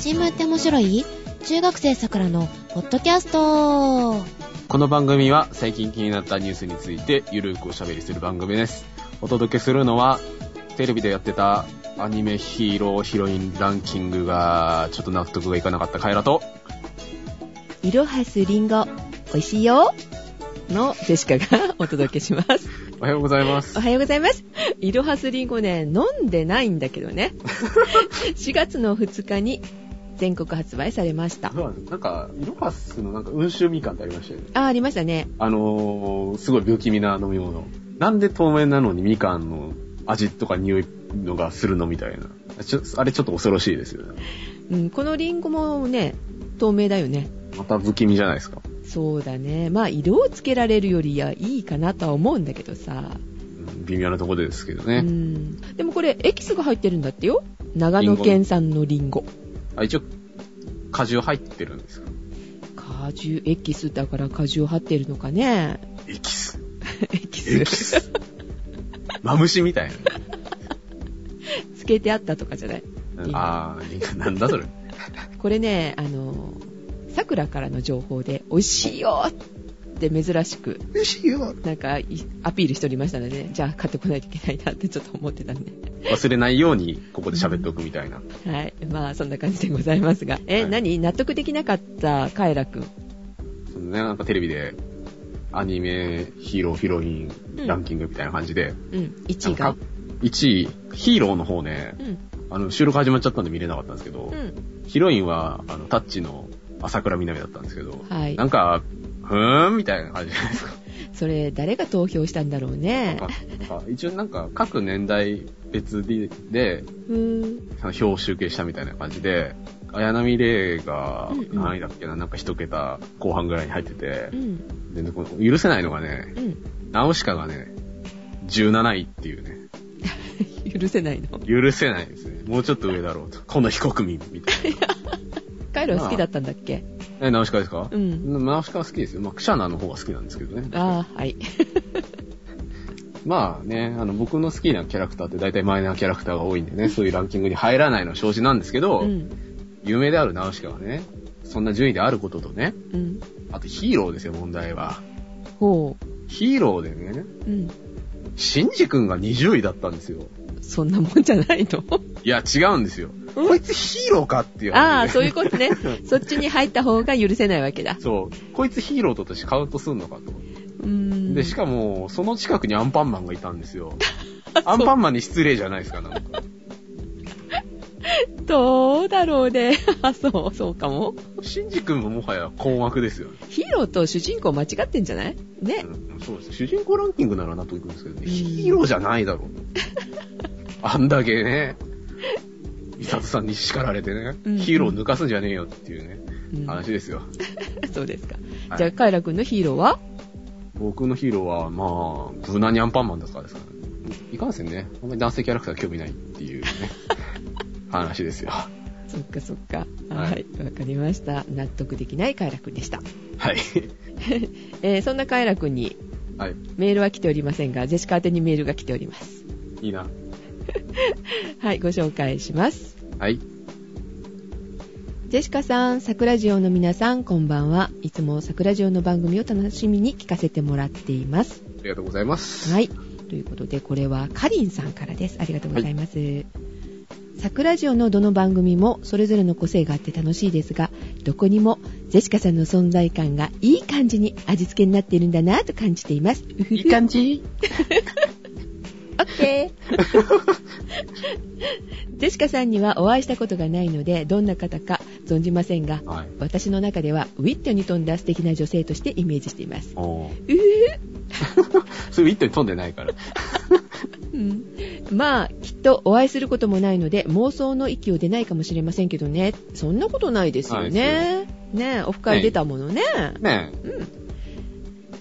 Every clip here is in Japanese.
新聞って面白い？中学生さくらのポッドキャストこの番組は最近気になったニュースについてゆるくおしゃべりする番組です。お届けするのは、テレビでやってたアニメヒーローヒロインランキングがちょっと納得がいかなかったカエラと、いろはすりんご、美味しいよのジェシカがお届けします。おはようございますお。はようございます。いろはすりんごね、飲んでないんだけどね。4月の2日に全国発売されました。なんか、イロハスのなんか温州みかんってありましたよね。あ、ありましたね。あのー、すごい不気味な飲み物。なんで透明なのにみかんの味とか匂いのがするのみたいな。あれちょっと恐ろしいですよね。うん、このリンゴもね、透明だよね。また不気味じゃないですか。そうだね。まあ、色をつけられるよりはいいかなとは思うんだけどさ。うん微妙なところですけどうね。ん。でもこれ、エキスが入ってるんだってよ。長野県産のリンゴ。あ、一応、果汁入ってるんですか？果汁、エキスだから果汁入ってるのかね。エキス？エキス。エキス？マムシみたいつけてあったとかじゃない？な。あー、リンゴなんだそれ。これね、あの、桜からの情報で、美味しいよって珍しく、美味しいよ。なんかいアピールしておりましたので、じゃあ買ってこないといけないなって ちょっと思ってたんで。忘れないように、ここで喋っておくみたいな。はい。まあ、そんな感じでございますが。え、はい何？納得できなかったカエラくん。そのね、なんかテレビで、アニメ、ヒーロー、ヒロイン、ランキングみたいな感じで、うん。1位が。1位、ヒーローの方ね、うん。あの、収録始まっちゃったんで見れなかったんですけど、うん。ヒロインは、あの、タッチの朝倉みなみだったんですけど、はいなんか、ふーんみたいな感じじゃないですか。それ、誰が投票したんだろうね。一応なんか各年代別でで票を集計したみたいな感じで、綾波レイが何位だっけな、なんか一桁後半ぐらいに入っててう、ん。で、この許せないのがね、うん。ナウシカがね、17位っていうね、許せないの？許せないですね。もうちょっと上だろうと。この非国民みたい カエラは好きだったんだっけ？な。え、ナウシカですか？うん。ナウシカは好きですよ。まあ、クシャナの方が好きなんですけどね。ああ、はい。まあね、あの、僕の好きなキャラクターって大体マイナーキャラクターが多いんでね、そういうランキングに入らないのは承知なんですけど、うん。有名であるナウシカがね、そんな順位であることとね、うん。あとヒーローですよ、問題は。ほヒーローでね、う。うん。シンジ君が20位だったんですよ。そんなもんじゃないの？いや、違うんですよ。こいつヒーローかっていう話で。ああ、そういうことね。そっちに入った方が許せないわけだ。そう。こいつヒーローとしてカウントすんのかと。うーん。で、しかも、その近くにアンパンマンがいたんですよ。アンパンマンに失礼じゃないですか、なんか。どうだろうね。あ、そう、そうかも。シンジ君ももはや困惑ですよね。ヒーローと主人公間違ってんじゃない？ね。うん、そうです。主人公ランキングなら納得いくんですけどね、うんヒーローじゃないだろう。あんだけね、ミサトさんに叱られてね、うんヒーロー抜かすんじゃねえよっていうね、うん話ですよ。そうですか。はいじゃあ、カイラ君のヒーローは？僕のヒーローは、まあ、無難にアンパンマンだからですからね。いかんせんね、あんまり男性キャラクター興味ないっていうね、話ですよ。そっかそっか。ははいい。わ、かりました。納得できないカイラ君でした。はい。えーそんなカイラ君にはい。メールは来ておりませんが、ジェシカ宛てにメールが来ております。いいな。はい、ご紹介します。はい。ジェシカさん、桜ジオの皆さん、こんばんは。いつも桜ジオの番組を楽しみに聞かせてもらっています。ありがとうございます。はい。ということで、これはカリンさんからです。ありがとうございます。桜ジオのどの番組もそれぞれの個性があって楽しいですが、どこにもジェシカさんの存在感がいい感じに味付けになっているんだなと感じています。いい感じ？オッケー ジェシカさんにはお会いしたことがないので、どんな方か存じませんが、はい。私の中ではウィットに富んだ素敵な女性としてイメージしています。おーう それ一手に飛んでないから。うんまあ、きっとお会いすることもないので、妄想の域を出ないかもしれませんけどね。そんなことないですよね。ねえオフ会出たものね。ね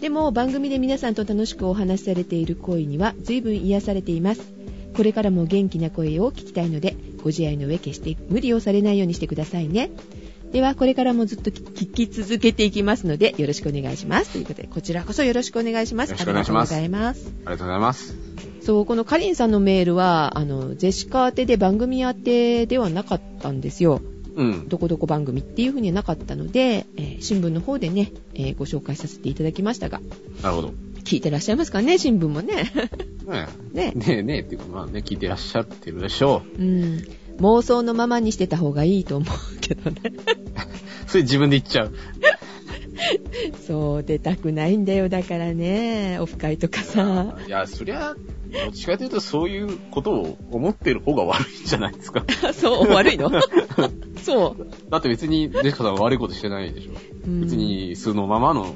でも、番組で皆さんと楽しくお話しされている声には随分癒されています。これからも元気な声を聞きたいので、ご自愛の上決して無理をされないようにしてくださいね。では、これからもずっと聞き続けていきますので、よろしくお願いします。ということで、こちらこそよろしくお願いします。ありがとうございます。ありがとうございます。そう、このカリンさんのメールは、あの、ジェシカ宛てで番組宛てではなかったんですよ。うん。どこどこ番組っていう風にはなかったので、えー新聞の方でね、えーご紹介させていただきましたが、なるほど。聞いてらっしゃいますかね、新聞もね。ねねえ。ねえねえっていうか、まあね、聞いてらっしゃってるでしょうん。妄想のままにしてた方がいいと思うけどね。う。それ自分で言っちゃう。そう、出たくないんだよ、だからね。オフ会とかさ。いや、そりゃ、どっちかというとそういうことを思ってる方が悪いんじゃないですか。そう、悪いの？そう。だって別に、ジェシカさんは悪いことしてないでしょ。うん別に素のままの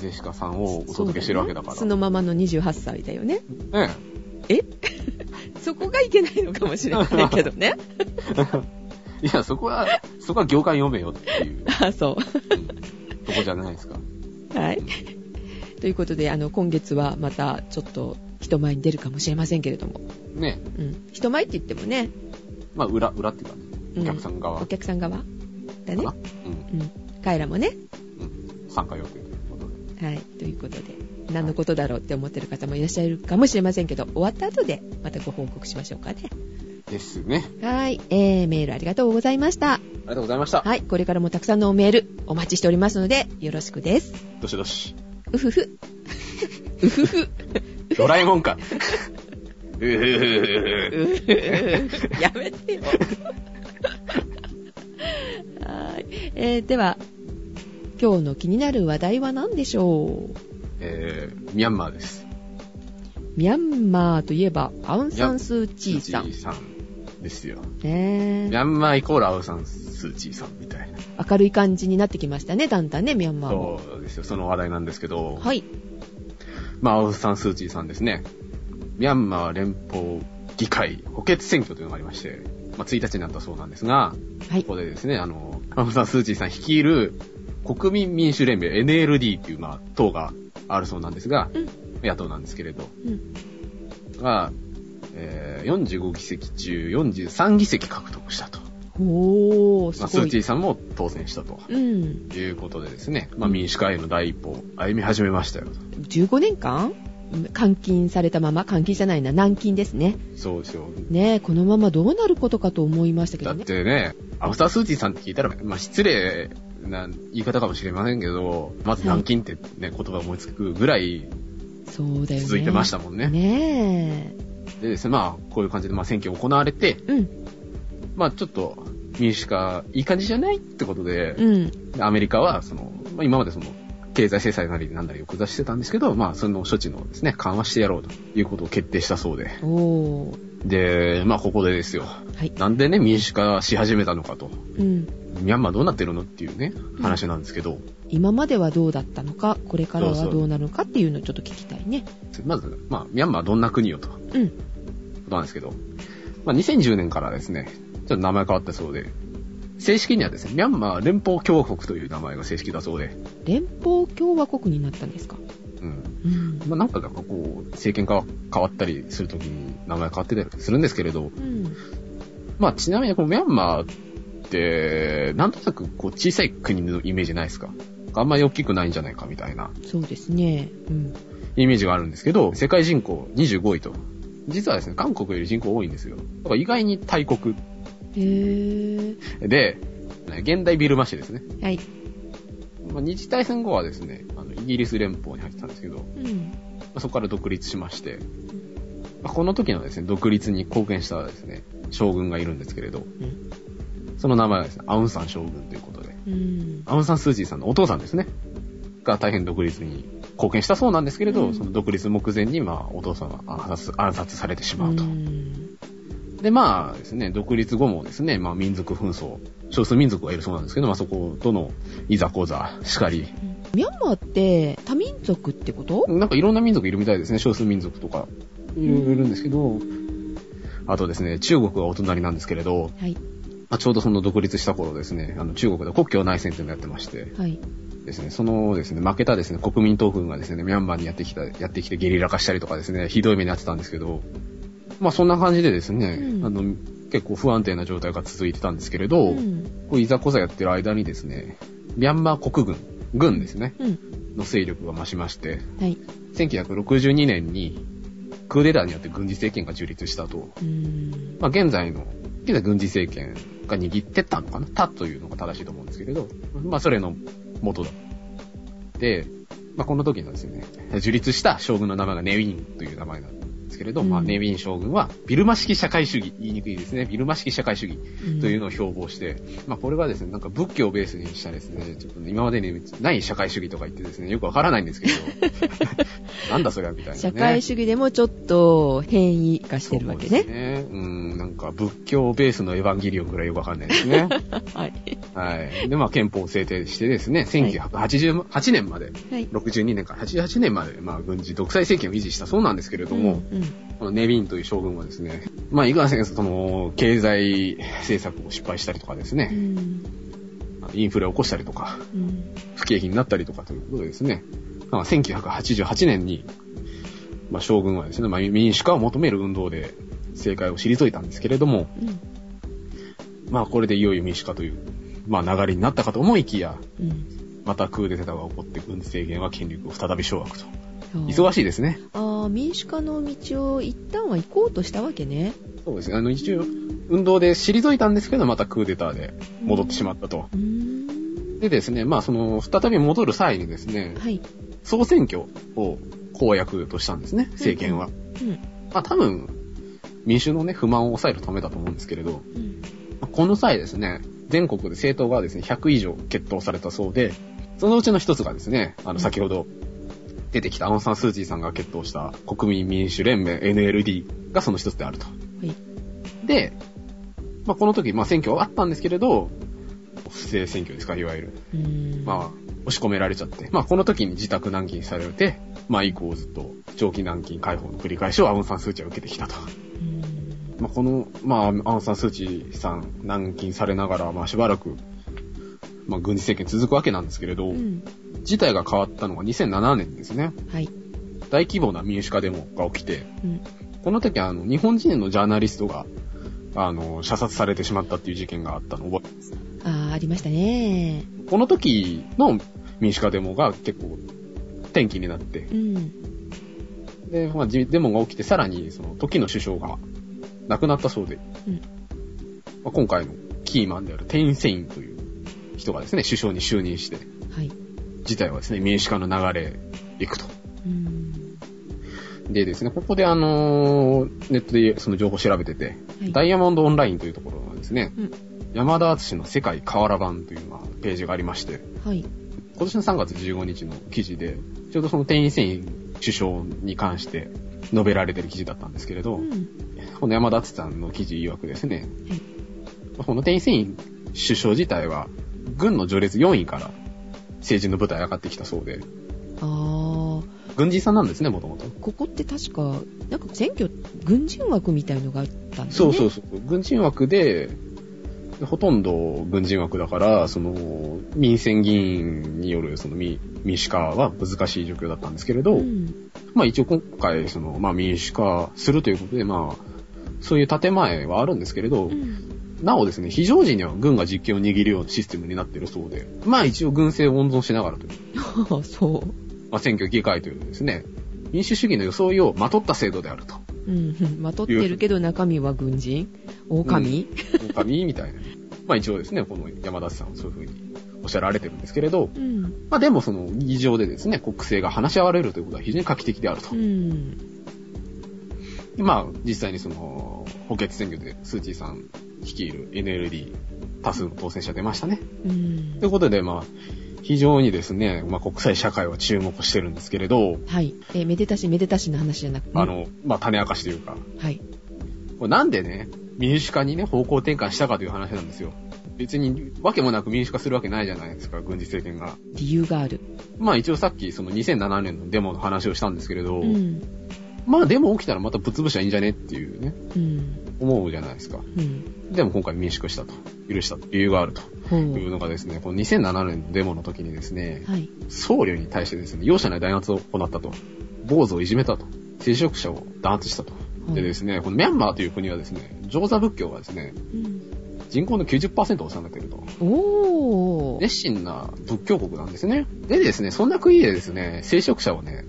ジェシカさんをお届けしてるわけだから。そのままの28歳だよね。ねえ そこがいけないのかもしれないけどね。え。いや、そこは、そこは業界読めよっていう、あ、そうんとこじゃないですか。う。はい。ということで、あの、今月はまたちょっと人前に出るかもしれませんけれども。ねうん。人前って言ってもね、まあ、裏、裏っていうかね、うんお客さん側お客さん側だね。うん。うん。カエラもね。うん。参加予定。はい。ということで、何のことだろうって思ってる方もいらっしゃるかもしれませんけど、終わった後でまたご報告しましょうかね。ですね。はい。えー、メールありがとうございました。ありがとうございました。はい。これからもたくさんのメールお待ちしておりますので、よろしくです。どしどし。うふふ。うふふ。ドラえもんか。うふふふふ。やめてよ。はい。えー、では、今日の気になる話題は何でしょう？えー、ミャンマーです。ミャンマーといえば、アウンサンスーチーさん。さんですよ。ねミャンマーイコールアウサンスーチーさんみたいな。明るい感じになってきましたね、だんだんね、ミャンマーも。そうですよ。その話題なんですけど、はい。まあ、アウサンスーチーさんですね。ミャンマー連邦議会補欠選挙というのがありまして、まあ、1日になったそうなんですが、はいこ。こでですね、あの、アウサンスーチーさん率いる国民民主連盟 NLD っていう、まあ、党があるそうなんですが、うん野党なんですけれど、うん。が、えー45議席中43議席獲得したと。おー、まあ、スーすごい。チーさんも当選したとうん。いうことでですね、まあ、民主化への第一歩を歩み始めましたよと。15年間？監禁されたまま、監禁じゃないな、軟禁ですね。そうですよ。ねえ、このままどうなることかと思いましたけだっどね。てね、アフタースーチーさんって聞いたら、まあ、失礼な言い方かもしれませんけど、まず軟禁ってね、言葉思いつくぐらいそうだよね。続いてましたもんね。ねでですね、まあ、こういう感じで、まあ、選挙行われて、え。うん。まあ、ちょっと、民主化、いい感じじゃないってことで、うん。アメリカは、その、まあ、今までその、経済制裁なりなんなりを下してたんですけど、まあ、その処置のですね、緩和してやろうということを決定したそうで。で、まあ、ここでですよ。はい。なんでね、民主化し始めたのかと。うん。ミャンマーどうなってるのっていうね、話なんですけど、今まではどうだったのか、これからはどうなるのかっていうのをちょっと聞きたいね。まず、まあ、ミャンマーはどんな国よと、こうん。となんですけど、まあ、2010年からですね、ちょっと名前変わったそうで、正式にはですね、ミャンマー連邦共和国という名前が正式だそうで、連邦共和国になったんですか？うん。うん。まあ、なんかなんかこう、政権が変わったりするときに名前変わってたりするんですけれど、うん。まあ、ちなみにこのミャンマーって、なんとなくこう、小さい国のイメージないですか？あんまり大きくないんじゃないかみたいなそうですね。うん。イメージがあるんですけど、世界人口25位と。実はですね、韓国より人口多いんですよ。だから意外に大国へー。で、現代ビルマ市ですね。はい。まあ、二次大戦後はですね、あのイギリス連邦に入ってたんですけど、まうん。あそこから独立しまして、まあ、この時のですね、独立に貢献したですね、将軍がいるんですけれど、うん。その名前はですね、アウンサン将軍ということで、うん。アウンサンスーチーさんのお父さんですね、が大変独立に貢献したそうなんですけれど、うん。その独立目前に、まあ、お父さんは暗殺暗殺されてしまうと。ん。で、まあですね、独立後もですね、まあ民族紛争、少数民族がいるそうなんですけど、まあそことのいざこざしかり、ミャンマーって多民族ってこと？なんかいろんな民族いるみたいですね、少数民族とか。いろいろいるんですけど、あとですね、中国がお隣なんですけれど、はい。まあ、ちょうどその独立した頃ですね、あの中国で国境内戦っていうのをやってまして、はい。ですね、そのですね、負けたですね、国民党軍がですね、ミャンマーにやってきた、やってきてゲリラ化したりとかですね、ひどい目に遭ってたんですけど、まあそんな感じでですね、うんあの、結構不安定な状態が続いてたんですけれど、うん。こういざこざやってる間にですね、ミャンマー国軍、軍ですね、うん。の勢力が増しまして、はい。1962年にクーデターによって軍事政権が樹立したと。うん。まあ現在の現在軍事政権が握ってったのかな？たというのが正しいと思うんですけれど、まあそれの元だ。で、まあこの時のですね、樹立した将軍の名前がネウィンという名前なんですけれど、うんまあネウィン将軍はビルマ式社会主義、言いにくいですね、ビルマ式社会主義うんというのを標榜して、まあこれはですね、なんか仏教をベースにしたですね、ちょっとね今までにない社会主義とか言ってですね、よくわからないんですけど、なんだそれはみたいなね。社会主義でもちょっと変異化してるわけね。そうですね。うんか仏教ベースのエヴァンゲリオンぐらいよくわかんないですね。はい。はい。で、まあ憲法を制定してですね、1988年まで、はい。62年から88年まで、まあ軍事独裁政権を維持したそうなんですけれども、うんうんこのネビンという将軍はですね、まあいかんせんその経済政策を失敗したりとかですうね、んインフレを起こしたりとか、うん不景気になったりとかということでですね、まあ、1988年に、まあ、将軍はですね、まあ、民主化を求める運動で政界を退いたんですけれども、うんまあこれでいよいよ民主化という、まあ流れになったかと思いきや、うんまたクーデターが起こって軍事政権は権力を再び掌握と。忙しいですね。ああ、民主化の道を一旦は行こうとしたわけね。そうですね。あの一応、運動で退いたんですけど、またクーデターで戻ってしまったと。でですね、まあその、再び戻る際にですね、はい。総選挙を公約としたんですね、政権は。うん。まあ多分、民衆のね、不満を抑えるためだと思うんですけれど、この際ですね、全国で政党がですね、100以上決闘されたそうで、そのうちの一つがですね、あの、先ほど出てきたアウンサンスーチーさんが決闘した国民民主連盟 NLD がその一つであると。はい。で、まあこの時、まあ選挙はあったんですけれど、不正選挙ですか、いわゆる。まあ、押し込められちゃって、まあこの時に自宅軟禁されて、まあ以降ずっと長期軟禁解放の繰り返しをアウンサンスーチーは受けてきたと。まあ、この、まあ、アウンサンスーチーさん、軟禁されながら、まあ、しばらく、まあ、軍事政権続くわけなんですけれど、うん。事態が変わったのが2007年ですね。はい。大規模な民主化デモが起きて、うん。この時、あの、日本人のジャーナリストが、あの、射殺されてしまったっていう事件があったのを覚えてます。ああ、ありましたね。この時の民主化デモが結構、転機になってう、ん。で、まあ、じデモが起きて、さらに、その、時の首相が亡くなったそうで、うん。まあ、今回のキーマンであるテイン・セインという人がですね、首相に就任して、はい。事態はですね、民主化の流れへ行くと。うん。でですね、ここであのーネットでその情報を調べてて、はいダイヤモンドオンラインというところがですね、うん。山田敦の世界瓦版というまあページがありまして、はい。今年の3月15日の記事で、ちょうどそのテイン・セイン首相に関して述べられてる記事だったんですけれど、うん。この山田敦さんの記事曰くですね、はい。このテイン・セイン首相自体は、軍の序列4位から政治の舞台に上がってきたそうで、ああ、軍人さんなんですね、もともと。ここって確か、なんか選挙、軍人枠みたいのがあったんだね。そうそうそう。軍人枠で、ほとんど軍人枠だから、その、民選議員によるその民民主化は難しい状況だったんですけれど、うん。まあ一応今回、その、まあ民主化するということで、まあ、そういう建前はあるんですけれど、うん。なおですね、非常時には軍が実権を握るようなシステムになっているそうで、まあ一応軍政を温存しながらという、そう。まあ選挙議会というですね、民主主義の装いをまとった制度であると。うん。まとってるけど中身は軍人？狼、狼みたいな。まあ一応ですね、この山田さんはそういうふうにおっしゃられてるんですけれど、うん。まあでもその議場でですね、国政が話し合われるということは非常に画期的であるとう。ん。でまあ実際にその補欠選挙でスーチーさん率いる NLD 多数の当選者出ましたね。うんということでまあ、非常にですね、まあ国際社会は注目してるんですけれど、はい。えーめでたしめでたしの話じゃなくて、あ、の、まあ種明かしというか、はい。これなんでね、民主化にね、方向転換したかという話なんですよ。別に、わけもなく民主化するわけないじゃないですか、軍事政権が。理由がある。まあ一応さっきその2007年のデモの話をしたんですけれど、うん。まあデモ起きたらまたぶっ潰しゃいいんじゃねっていうね、うん。思うじゃないですか。うん。でも今回民主化したと、許した理由があると。いうのがですね、この2007年のデモの時にですね、はい。僧侶に対してですね、容赦ない弾圧を行ったと。坊主をいじめたと。聖職者を弾圧したと。でですね、このミャンマーという国はですね、上座仏教がですね、うん。人口の90%を収めていると。おー。熱心な仏教国なんですね。でですね、そんな国でですね、聖職者をね、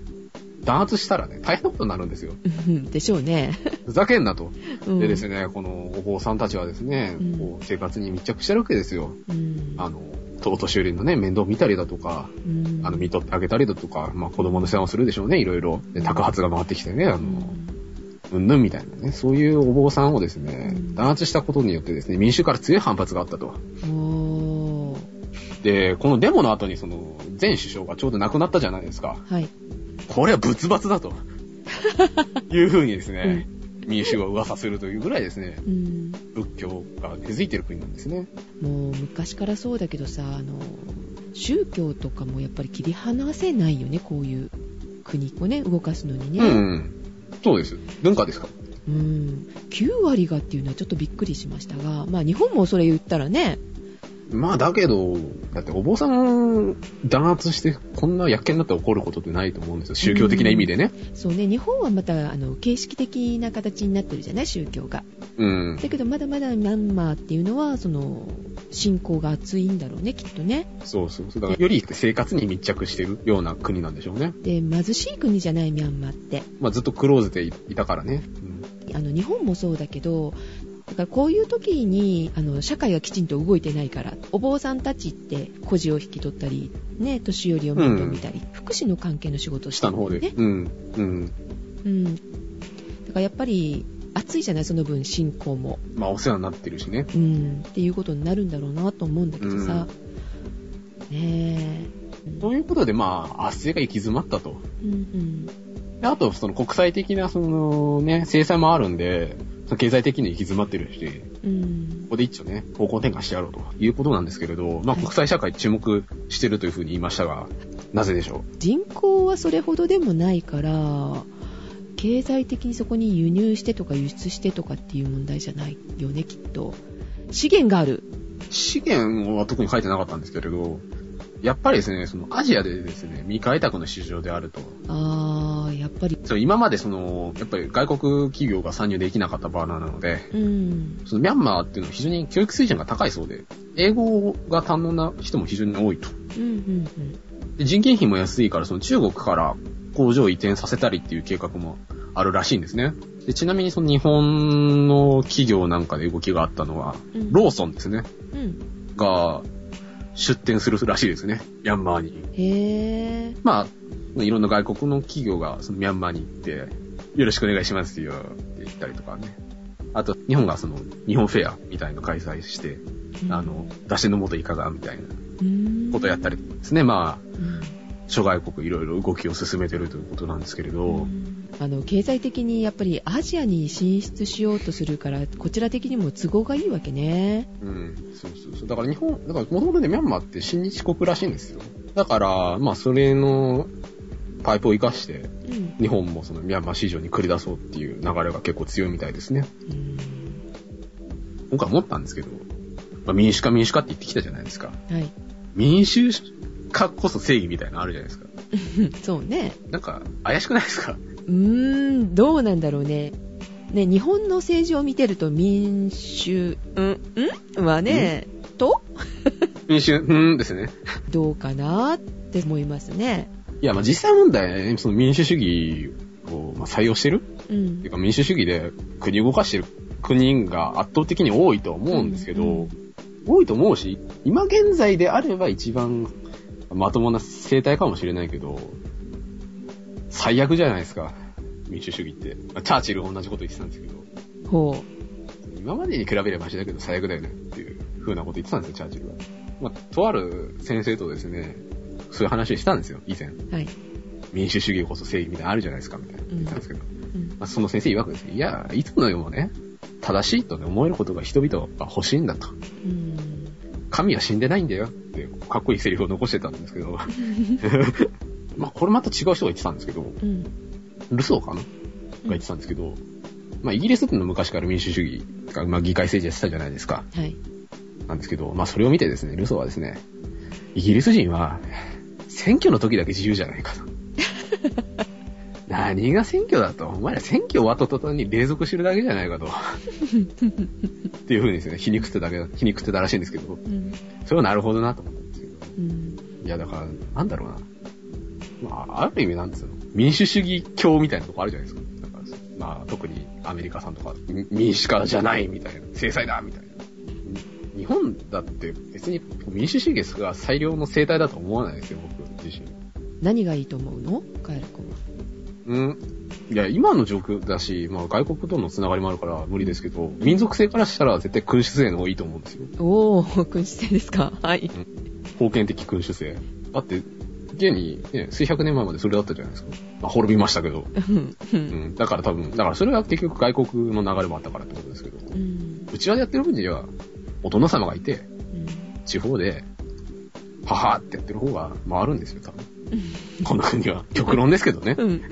弾圧したらね、大変なことになるんですよ。うんでしょうね。ふざけんなと。うんでですね、このお坊さんたちはですね、うんこう生活に密着してるわけですよ。うんあの、お年寄りのね、面倒見たりだとか、うんあの、見とってあげたりだとか、まあ子供の世話をするでしょうね、いろいろ。で、宅発が回ってきてね、あの、うんぬんみたいなね、そういうお坊さんをですねうん、弾圧したことによってですね、民衆から強い反発があったと。で、このデモの後にその、前首相がちょうど亡くなったじゃないですか。はい。これは仏罰だと。いう風にですね、民衆は噂するというぐらいですね、うん仏教が根付いてる国なんですね。もう昔からそうだけどさ、あの、宗教とかもやっぱり切り離せないよね、こういう国をね、動かすのにね。うん。そうです。文化ですか？うん。9割がっていうのはちょっとびっくりしましたが、まあ日本もそれ言ったらね、まあだけど、だってお坊さん弾圧してこんな薬莢になって起こることってないと思うんですよ。宗教的な意味でね。そうね、日本はまた、あの、形式的な形になってるじゃない、宗教が。うん。だけどまだまだミャンマーっていうのは、その、信仰が厚いんだろうね、きっとね。そうそうそう。だからより生活に密着してるような国なんでしょうね。で、貧しい国じゃない、ミャンマーって。まあずっとクローズでいたからね。あの日本もそうだけどだからこういう時にあの社会がきちんと動いてないからお坊さんたちって孤児を引き取ったり、ね、年寄りを面倒見たり、福祉の関係の仕事をして下の方で。るん。だよね、うん。うん。うん、だからやっぱり熱いじゃないその分信仰も、まあお世話になってるしね。うん、っていうことになるんだろうなと思うんだけどさ、ねえ。ということでまあ圧政が行き詰まったと。うんうん。であと、その国際的な、そのね、制裁もあるんで、経済的に行き詰まってるし、うん。ここで一丁ね、方向転換してやろうということなんですけれど、まあはい。国際社会注目してるというふうに言いましたが、なぜでしょ人口はそれほどでもないから経済的にそこに輸入してとか輸出してとかっていう問題じゃないよねきっと。資源がある。う資源は特に書いてなかったんですけれど、やっぱりですね、そのアジアでですね、未開拓の市場であると。あーやっぱりそう今までその、やっぱり外国企業が参入できなかったバーナーなので、うんそのミャンマーっていうのは非常に教育水準が高いそうで、英語が堪能な人も非常に多いと。うんうんで人件費も安いから、その中国から工場を移転させたりっていう計画もあるらしいんですね。でちなみにその日本の企業なんかで動きがあったのは、うんローソンですね。うんうんが出店するらしいですね。ミャンマーに。へえまあ、いろんな外国の企業がそのミャンマーに行って、よろしくお願いしますよって言ったりとかね。あと、日本がその、日本フェアみたいなの開催して、あの、出しの元いかがみたいなことやったりですね。まあ、うん諸外国いろいろ動きを進めてるということなんですけれど、あの経済的にやっぱりアジアに進出しようとするからこちら的にも都合がいいわけねうん、そうそうそう。だから日本、だからもともとね、ミャンマーって親日国らしいんですよ。だから、まあ、それのパイプを活かして、うん日本もそのミャンマー市場に繰り出そうっていう流れが結構強いみたいですね。うん今回思ったんですけど、まあ、民主化民主化って言ってきたじゃないですか。はい民主化こそ正義みたいなのあるじゃないですか。そうねなんか、怪しくないですか？うーん、どうなんだろうね。ね、日本の政治を見てると民主、んん？はね、と？民主、うーんですね。どうかなって思いますね。いや、まあ実際問題、その民主主義をまあ採用してる？う。っていうんか民主主義で国を動かしてる国が圧倒的に多いと思うんですけど、うん多いと思うし、今現在であれば一番まともな生態かもしれないけど、最悪じゃないですか。民主主義って。まあチャーチル同じこと言ってたんですけど、ほ今までに比べればマシだけど最悪だよねっていう風なこと言ってたんですよ、チャーチルは。まあ、とある先生とですね、そういう話をしたんですよ、以前。う。はい。民主主義こそ正義みたいなのあるじゃないですか、みたいな言ってたんですけど。うんまあ、その先生曰くですね、いや、いつの世もね、正しいと、ね、思えることが人々が欲しいんだと。うん。神は死んでないんだよって、かっこいいセリフを残してたんですけど。まあ、これまた違う人が言ってたんですけど、うん。ルソーかな？が言ってたんですけど、まあ、イギリスの昔から民主主義が、まあ、議会政治やってたじゃないですか。はい。なんですけど、まあ、それを見てですね、ルソーはですね、イギリス人は、選挙の時だけ自由じゃないかと。何が選挙だと？お前ら選挙終わった途端に隷属してるだけじゃないかと。っていう風にですね、皮肉ってただけ、皮肉ってたらしいんですけど、うん。それはなるほどなと思ったんですけど。うん。いや、だから、なんだろうな。まあ、ある意味なんですよ。民主主義教みたいなとこあるじゃないですか。なんかまあ、特にアメリカさんとか、み民主化じゃないみたいな、制裁だみたいな。日本だって別に民主主義が最良の生態だと思わないですよ、僕自身。何がいいと思うの？カエル君は。うん。いや、今の状況だし、まあ外国とのつながりもあるから無理ですけど、民族性からしたら絶対君主制の方がいいと思うんですよ。おー、君主制ですか？はい。封建的君主制。だって、現に、ね、数百年前までそれだったじゃないですか。まあ、滅びましたけど。うんううんん。だから多分、だからそれは結局外国の流れもあったからってことですけど。うんうちわでやってる分には、お殿様がいて、うん地方で、ははーってやってる方が回るんですよ、多分。この国は。極論ですけどね。うん。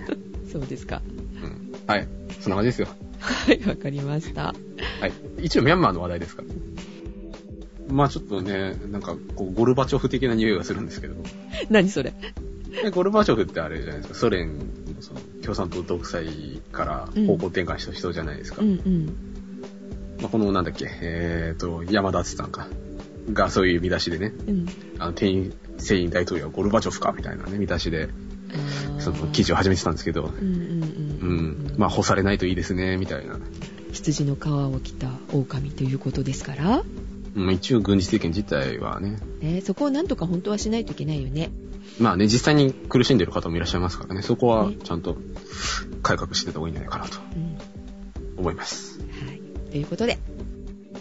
そうですか。うん。はい。そんな感じですよ。はい、わかりました。はい。一応ミャンマーの話題ですから。まあちょっとね、なんか、こう、ゴルバチョフ的な匂いがするんですけど。何それでゴルバチョフってあれじゃないですか、ソ連のその共産党独裁から方向転換した人じゃないですか。うんうん。まあ、このなんだっけ、えーと、山田敦さんか。がそういう見出しでね、うん。あの、店員、船員大統領はゴルバチョフかみたいなね、見出しで、その記事を始めてたんですけど、うんうんううん。ん。まあ、干されないといいですね、みたいな。羊の皮を着た狼ということですから、うん、一応軍事政権自体はね、ね、そこをなんとか本当はしないといけないよね。まあね、実際に苦しんでる方もいらっしゃいますからね、そこはねちゃんと改革してた方がいいんじゃないかなとうん。思います。はい。ということで、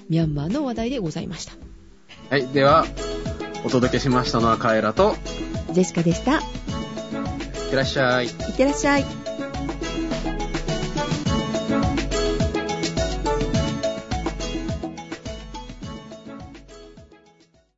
ミャンマーの話題でございました。はい、では、お届けしましたのはカエラと、ジェシカでした。いいってらっしゃい。ってらっしゃい。